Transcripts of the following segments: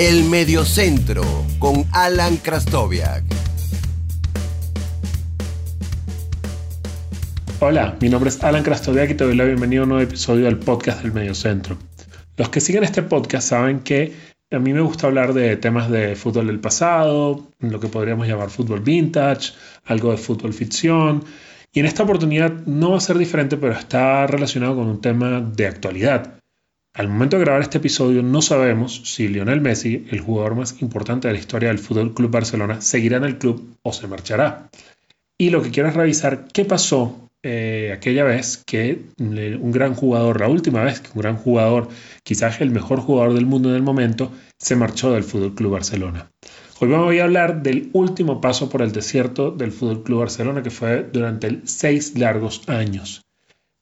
El Mediocentro con Alan Krastoviak. Hola, mi nombre es Alan Krastoviak y te doy la bienvenida a un nuevo episodio del podcast del Mediocentro. Los que siguen este podcast saben que a mí me gusta hablar de temas de fútbol del pasado, lo que podríamos llamar fútbol vintage, algo de fútbol ficción. Y en esta oportunidad no va a ser diferente, pero está relacionado con un tema de actualidad. Al momento de grabar este episodio no sabemos si Lionel Messi, el jugador más importante de la historia del Fútbol Club Barcelona, seguirá en el club o se marchará. Y lo que quiero es revisar qué pasó eh, aquella vez que un gran jugador, la última vez que un gran jugador, quizás el mejor jugador del mundo en el momento, se marchó del Fútbol Club Barcelona. Hoy vamos a hablar del último paso por el desierto del Fútbol Club Barcelona que fue durante seis largos años.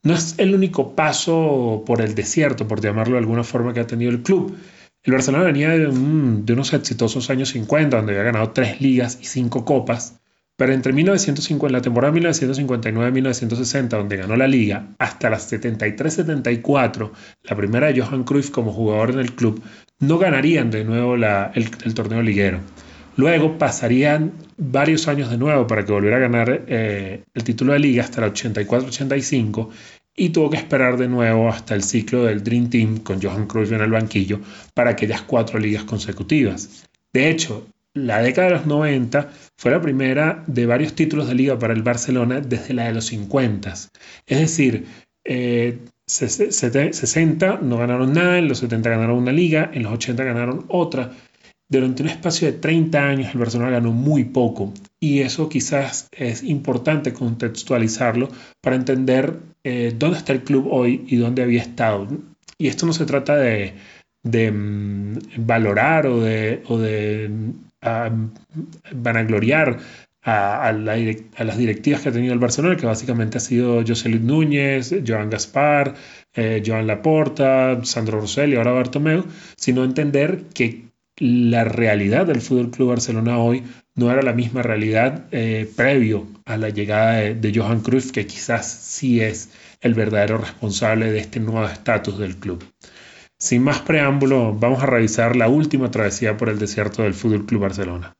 No es el único paso por el desierto, por llamarlo de alguna forma, que ha tenido el club. El Barcelona venía de, unos exitosos años 50, donde había ganado tres ligas y cinco copas, pero entre 1950, la temporada 1959-1960, donde ganó la liga, hasta las 73-74, la primera de Johan Cruyff como jugador en el club, no ganarían de nuevo el torneo liguero. Luego pasarían varios años de nuevo para que volviera a ganar eh, el título de liga hasta el 84-85 y tuvo que esperar de nuevo hasta el ciclo del Dream Team con Johan Cruyff en el banquillo para aquellas cuatro ligas consecutivas. De hecho, la década de los 90 fue la primera de varios títulos de liga para el Barcelona desde la de los 50. Es decir, eh, 60 no ganaron nada, en los 70 ganaron una liga, en los 80 ganaron otra durante un espacio de 30 años el Barcelona ganó muy poco y eso quizás es importante contextualizarlo para entender eh, dónde está el club hoy y dónde había estado. Y esto no se trata de, mm, valorar o de, o de vanagloriar a, las directivas que ha tenido el Barcelona, que básicamente ha sido José Luis Núñez, Joan Gaspar, eh, Joan Laporta, Sandro Rosell y ahora Bartomeu, sino entender que la realidad del Fútbol Club Barcelona hoy no era la misma realidad eh, previo a la llegada de, Johan Cruyff, que quizás sí es el verdadero responsable de este nuevo estatus del club. Sin más preámbulo, vamos a revisar la última travesía por el desierto del Fútbol Club Barcelona.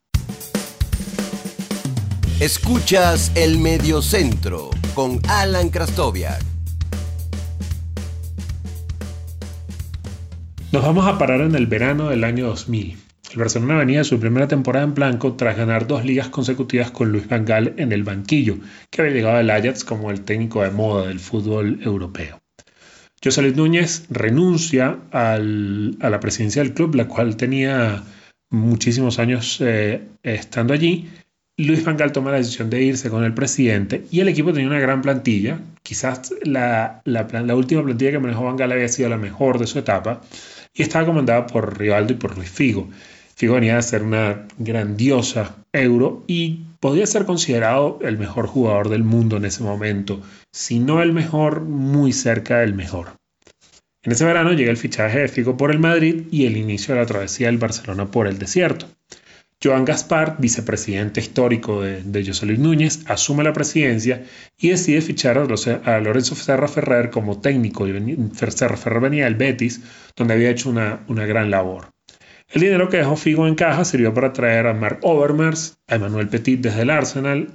Escuchas el Mediocentro con Alan Krastoviak. Nos vamos a parar en el verano del año 2000. El Barcelona venía de su primera temporada en blanco tras ganar dos ligas consecutivas con Luis Van en el banquillo, que había llegado al Ajax como el técnico de moda del fútbol europeo. José Luis Núñez renuncia a la presidencia del club, la cual tenía muchísimos años eh, estando allí. Luis Van Gaal toma la decisión de irse con el presidente y el equipo tenía una gran plantilla. Quizás la, última plantilla que manejó Van Gaal había sido la mejor de su etapa y estaba comandada por Rivaldo y por Luis Figo. Figo venía a ser una grandiosa euro y podía ser considerado el mejor jugador del mundo en ese momento, si no el mejor, muy cerca del mejor. En ese verano llega el fichaje de Figo por el Madrid y el inicio de la travesía del Barcelona por el desierto. Joan Gaspar, vicepresidente histórico de, José Luis Núñez, asume la presidencia y decide fichar a, Lorenzo Serra Ferrer como técnico. Serra Ferrer venía del Betis, donde había hecho una, gran labor. El dinero que dejó Figo en caja sirvió para traer a Mark Overmars, a Emmanuel Petit desde el Arsenal,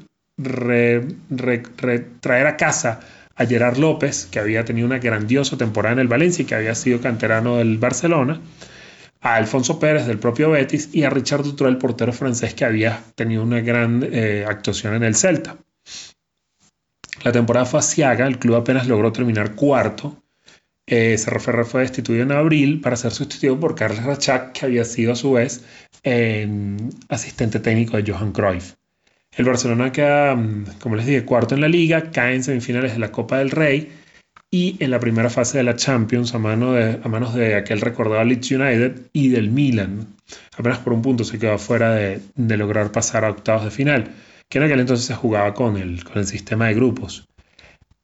traer a casa a Gerard López, que había tenido una grandiosa temporada en el Valencia y que había sido canterano del Barcelona, a Alfonso Pérez del propio Betis y a Richard Dutroux, el portero francés que había tenido una gran eh, actuación en el Celta. La temporada fue asiaga, el club apenas logró terminar cuarto. Eh, Serra fue destituido en abril para ser sustituido por Carles Rachak, que había sido a su vez asistente técnico de Johan Cruyff. El Barcelona queda, mm, como les dije, cuarto en la liga, cae en semifinales de la Copa del Rey y en la primera fase de la Champions a, a manos de aquel recordado Leeds United y del Milan. Apenas por un punto se quedó fuera de, lograr pasar a octavos de final, que en aquel entonces se jugaba con el, con el sistema de grupos.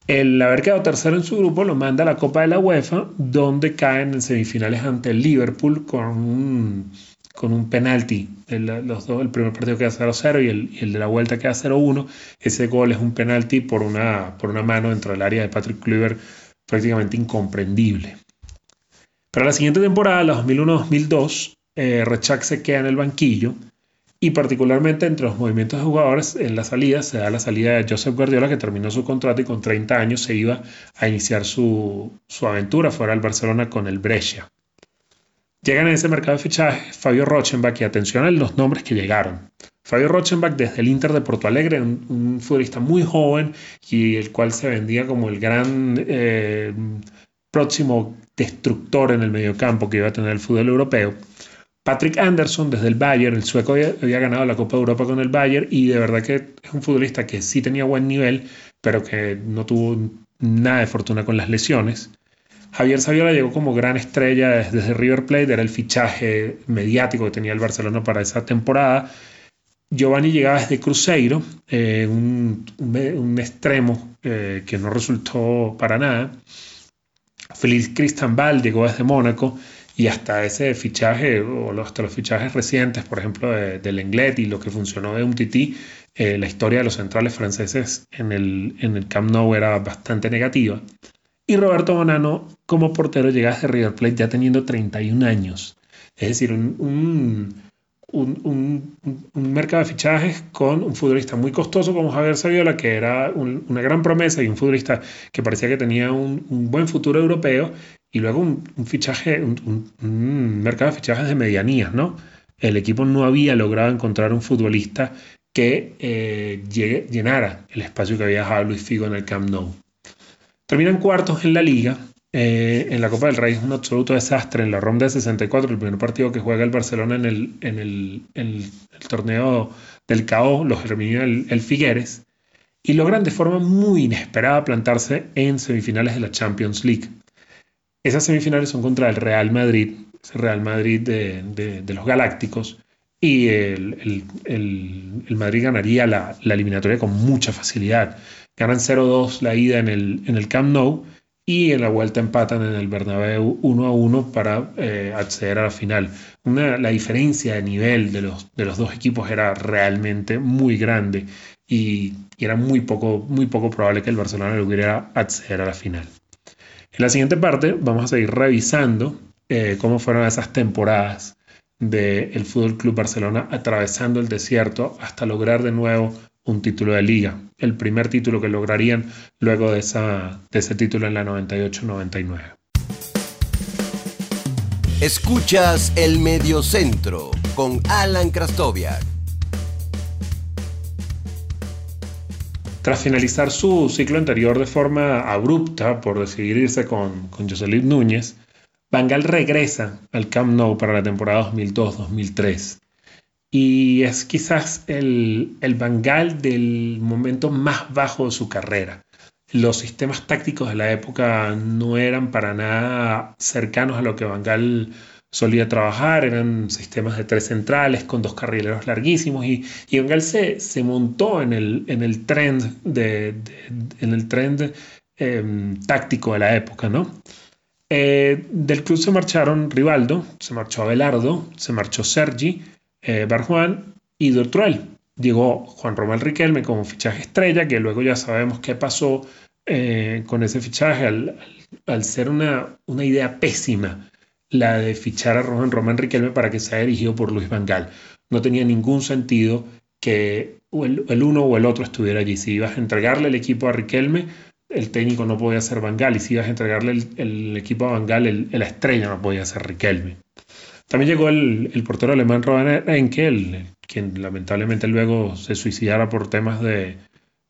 El haber quedado tercero en su grupo lo manda a la Copa de la UEFA, donde caen en semifinales ante el Liverpool con un, con un penalti. El, los dos, el primer partido queda 0-0 y el, y el, de la vuelta queda 0-1. Ese gol es un penalti por una, por una mano dentro del área de Patrick Kluivert prácticamente incomprendible. Para la siguiente temporada, la 2001-2002, eh, Rechak se queda en el banquillo y particularmente entre los movimientos de jugadores en la salida se da la salida de Joseph Guardiola que terminó su contrato y con 30 años se iba a iniciar su, aventura fuera del Barcelona con el Brescia. Llegan en ese mercado de fichajes Fabio Rochenbach y atención a los nombres que llegaron. Fabio Rochenbach desde el Inter de Porto Alegre, un, futbolista muy joven y el cual se vendía como el gran eh, próximo destructor en el mediocampo que iba a tener el fútbol europeo. Patrick Anderson desde el Bayern, el sueco había, ganado la Copa de Europa con el Bayern y de verdad que es un futbolista que sí tenía buen nivel, pero que no tuvo nada de fortuna con las lesiones. Javier Saviola llegó como gran estrella desde River Plate, era el fichaje mediático que tenía el Barcelona para esa temporada. Giovanni llegaba desde Cruzeiro, eh, un, extremo eh, que no resultó para nada. Félix Cristanbal llegó desde Mónaco y hasta ese fichaje, o hasta los fichajes recientes, por ejemplo, de, del Englet y lo que funcionó de un Tití, eh, la historia de los centrales franceses en el, en el Camp Nou era bastante negativa. Y Roberto Bonano, como portero, llega desde River Plate ya teniendo 31 años. Es decir, un un, mercado de fichajes con un futbolista muy costoso como Javier Saviola, que era una gran promesa y un futbolista que parecía que tenía un, buen futuro europeo, y luego un, fichaje, un, mercado de fichajes de medianías, ¿no? El equipo no había logrado encontrar un futbolista que eh, llenara el espacio que había dejado Luis Figo en el Camp Nou. Terminan cuartos en la liga, eh, en la Copa del Rey es un absoluto desastre. En la ronda de 64, el primer partido que juega el Barcelona en el, torneo del CAO, los termina el, Figueres, y logran de forma muy inesperada plantarse en semifinales de la Champions League. Esas semifinales son contra el Real Madrid, el Real Madrid de, los Galácticos, y el, Madrid ganaría la, eliminatoria con mucha facilidad. Ganan 0-2 la ida en el Camp Nou y en la vuelta empatan en el Bernabéu 1 a 1 para eh, acceder a la final. la diferencia de nivel de los, de los dos equipos era realmente muy grande y, era muy poco, muy poco probable que el Barcelona lograra acceder a la final. En la siguiente parte vamos a seguir revisando eh, cómo fueron esas temporadas del Fútbol Club Barcelona atravesando el desierto hasta lograr de nuevo un título de liga, el primer título que lograrían luego de, esa, de ese título en la 98-99. Escuchas el Mediocentro con Alan Krastoviak. Tras finalizar su ciclo anterior de forma abrupta por decidir irse con, con Jocelyn Núñez, Bangal regresa al Camp Nou para la temporada 2002-2003 y es quizás el, el Bangal del momento más bajo de su carrera. Los sistemas tácticos de la época no eran para nada cercanos a lo que Bangal solía trabajar, eran sistemas de tres centrales con dos carrileros larguísimos y, y Bangal se, se montó en el, en el trend, de, en el trend em, táctico de la época, ¿no? Eh, del club se marcharon Rivaldo, se marchó Abelardo, se marchó Sergi, eh, Barjuan y Dortruel. Llegó Juan Román Riquelme como fichaje estrella, que luego ya sabemos qué pasó eh, con ese fichaje al, ser una, una, idea pésima la de fichar a Juan Román Riquelme para que sea dirigido por Luis Vangal. No tenía ningún sentido que el, uno o el otro estuviera allí. Si ibas a entregarle el equipo a Riquelme, el técnico no podía ser Vangal. Y si ibas a entregarle el, equipo a Vangal, la estrella no podía ser Riquelme. También llegó el, portero alemán Robert Enke, quien lamentablemente luego se suicidara por temas de,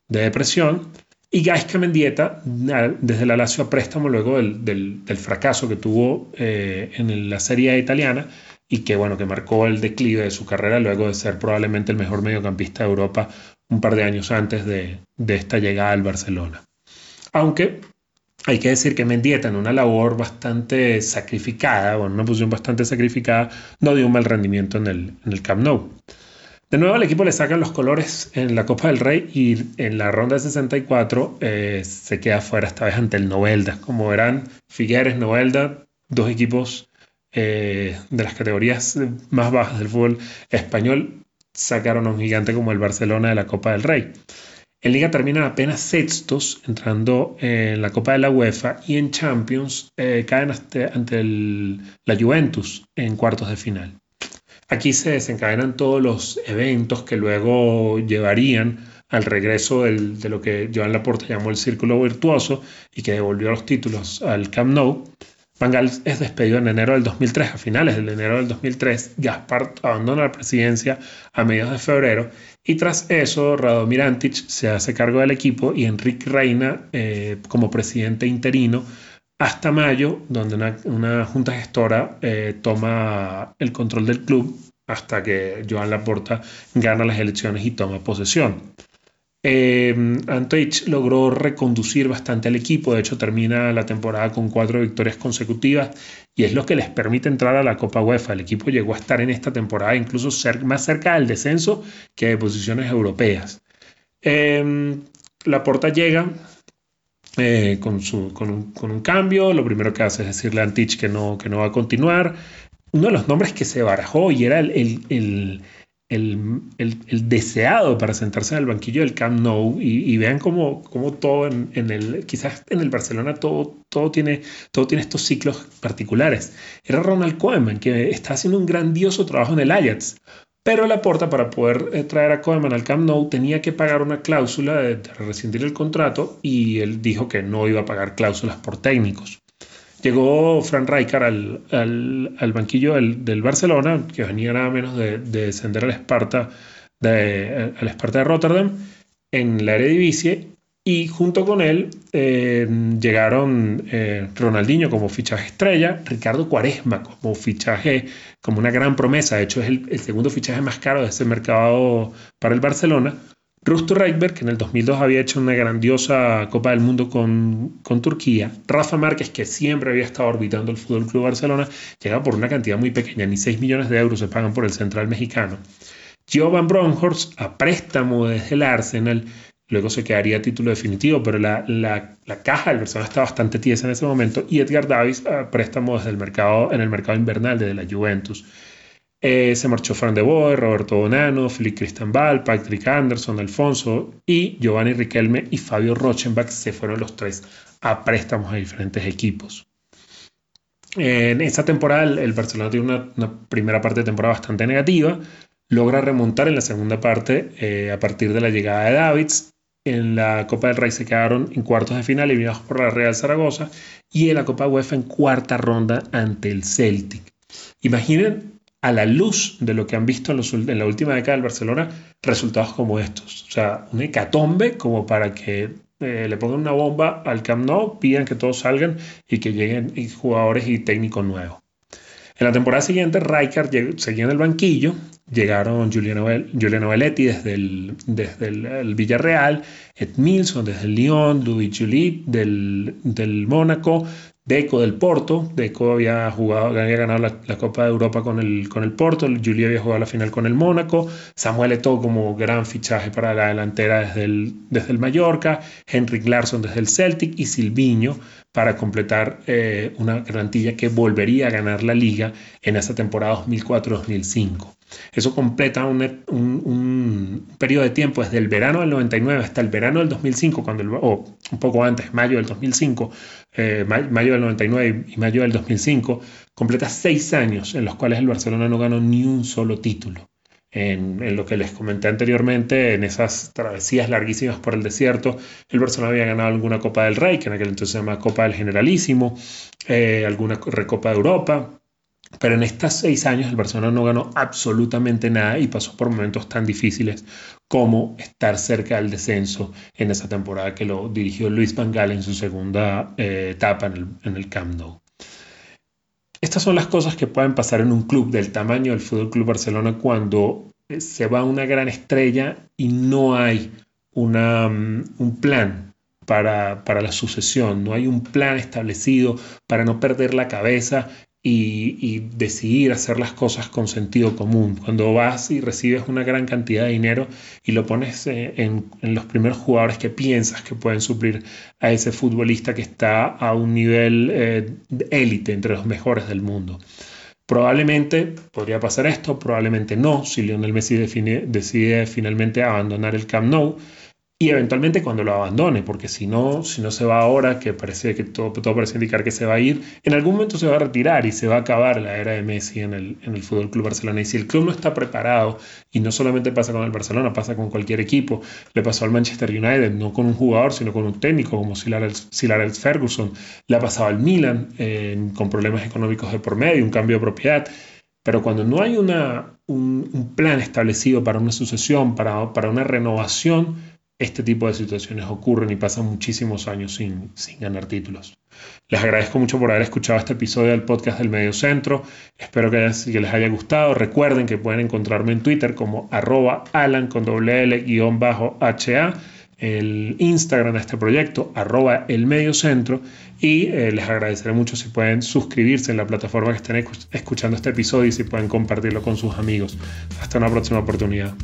depresión. Y Gaisca Mendieta, desde la Lazio a préstamo, luego del, fracaso que tuvo eh, en la Serie italiana y que, bueno, que marcó el declive de su carrera luego de ser probablemente el mejor mediocampista de Europa un par de años antes de, de esta llegada al Barcelona. Aunque hay que decir que Mendieta en una labor bastante sacrificada, o en una posición bastante sacrificada, no dio un mal rendimiento en el, en el Camp Nou. De nuevo al equipo le sacan los colores en la Copa del Rey y en la ronda de 64 eh, se queda fuera esta vez ante el Novelda. Como verán, Figueres, Novelda, dos equipos eh, de las categorías más bajas del fútbol español, sacaron a un gigante como el Barcelona de la Copa del Rey. En Liga terminan apenas sextos, entrando en la Copa de la UEFA y en Champions eh, caen ante, la Juventus en cuartos de final. Aquí se desencadenan todos los eventos que luego llevarían al regreso de lo que Joan Laporta llamó el círculo virtuoso y que devolvió los títulos al Camp Nou. Van es despedido en enero del 2003, a finales del enero del 2003. Gaspar abandona la presidencia a mediados de febrero y tras eso Radomir Antic se hace cargo del equipo y Enrique Reina eh, como presidente interino hasta mayo, donde una, junta gestora eh, toma el control del club hasta que Joan Laporta gana las elecciones y toma posesión. Eh, logró reconducir bastante al equipo, de hecho termina la temporada con cuatro victorias consecutivas y es lo que les permite entrar a la Copa UEFA. El equipo llegó a estar en esta temporada incluso más cerca del descenso que de posiciones europeas. Eh, la Porta llega eh, con, un, cambio, lo primero que hace es decirle a Antich que no, va a continuar. Uno de los nombres que se barajó y era el, deseado para sentarse en el banquillo del Camp Nou y, vean cómo, cómo todo en, el, quizás en el Barcelona todo, todo, tiene, todo tiene estos ciclos particulares. Era Ronald Koeman que está haciendo un grandioso trabajo en el Ajax, pero la porta para poder eh, traer a Koeman al Camp Nou tenía que pagar una cláusula de rescindir el contrato y él dijo que no iba a pagar cláusulas por técnicos. Llegó Fran Rijkaard al, banquillo del, Barcelona, que venía nada menos de, descender al Esparta de, al Esparta de Rotterdam en la Eredivisie y junto con él eh, llegaron eh, Ronaldinho como fichaje estrella, Ricardo Cuaresma como fichaje, como una gran promesa, de hecho es el, el segundo fichaje más caro de ese mercado para el Barcelona, Rusto Reitberg, que en el 2002 había hecho una grandiosa Copa del Mundo con, Turquía. Rafa Márquez, que siempre había estado orbitando el Fútbol Club Barcelona, llega por una cantidad muy pequeña, ni 6 millones de euros se pagan por el central mexicano. Jovan Bronhorst, a préstamo desde el Arsenal, luego se quedaría a título definitivo, pero la, caja del Barcelona está bastante tiesa en ese momento. Y Edgar Davis, a préstamo desde el mercado, en el mercado invernal de la Juventus. Eh, se marchó Fran de Boer, Roberto Bonano, Felipe Cristanbal, Patrick Anderson, Alfonso y Giovanni Riquelme y Fabio Rochenbach se fueron los tres a préstamos a diferentes equipos. En esta temporada el Barcelona tiene una, primera parte de temporada bastante negativa, logra remontar en la segunda parte eh, a partir de la llegada de Davids. En la Copa del Rey se quedaron en cuartos de final eliminados por la Real Zaragoza y en la Copa UEFA en cuarta ronda ante el Celtic. Imaginen a la luz de lo que han visto en, la última década del Barcelona, resultados como estos. O sea, un hecatombe como para que eh, le pongan una bomba al Camp Nou, pidan que todos salgan y que lleguen jugadores y técnicos nuevos. En la temporada siguiente, Rijkaard seguía en el banquillo, llegaron Juliano, Belletti desde el, desde el, Villarreal, Ed Milson desde el Lyon, Louis Julie del, del Mónaco, Deco del Porto. Deco había, jugado, había ganado la, Copa de Europa con el, con el Porto. Julio había jugado la final con el Mónaco. Samuel Eto'o como gran fichaje para la delantera desde el, desde el Mallorca. Henrik Larsson desde el Celtic y Silviño para completar eh, una garantía que volvería a ganar la liga en esa temporada 2004-2005. Eso completa un, periodo de tiempo desde el verano del 99 hasta el verano del 2005, cuando o un poco antes, mayo del 2005, eh, mayo del 99 y mayo del 2005, completa seis años en los cuales el Barcelona no ganó ni un solo título. En, lo que les comenté anteriormente, en esas travesías larguísimas por el desierto, el Barcelona había ganado alguna Copa del Rey, que en aquel entonces se llama Copa del Generalísimo, eh, alguna Recopa de Europa, pero en estos seis años el Barcelona no ganó absolutamente nada y pasó por momentos tan difíciles como estar cerca del descenso en esa temporada que lo dirigió Luis Van Gaal en su segunda eh, etapa en el, en el Camp Nou. Estas son las cosas que pueden pasar en un club del tamaño del Fútbol Club Barcelona cuando eh, se va una gran estrella y no hay una, mm, un plan para, para, la sucesión, no hay un plan establecido para no perder la cabeza y, decidir hacer las cosas con sentido común. Cuando vas y recibes una gran cantidad de dinero y lo pones eh, en, los primeros jugadores que piensas que pueden suplir a ese futbolista que está a un nivel eh, élite entre los mejores del mundo. Probablemente podría pasar esto, probablemente no, si Lionel Messi decide finalmente abandonar el Camp Nou. Y eventualmente cuando lo abandone, porque si no, si no se va ahora, que parece que todo, todo parece indicar que se va a ir, en algún momento se va a retirar y se va a acabar la era de Messi en el, en el Fútbol Club Barcelona. Y si el club no está preparado, y no solamente pasa con el Barcelona, pasa con cualquier equipo, le pasó al Manchester United, no con un jugador, sino con un técnico como Silar Ferguson, le ha pasado al Milan con problemas económicos de por medio, un cambio de propiedad. Pero cuando no hay una, un, un plan establecido para una sucesión, para, para una renovación, este tipo de situaciones ocurren y pasan muchísimos años sin, sin, ganar títulos. Les agradezco mucho por haber escuchado este episodio del podcast del Medio Centro. Espero que, les haya gustado. Recuerden que pueden encontrarme en Twitter como arroba alan con doble L guion bajo HA, el Instagram de este proyecto, arroba el Centro. Y eh, les agradeceré mucho si pueden suscribirse en la plataforma que estén escuchando este episodio y si pueden compartirlo con sus amigos. Hasta una próxima oportunidad.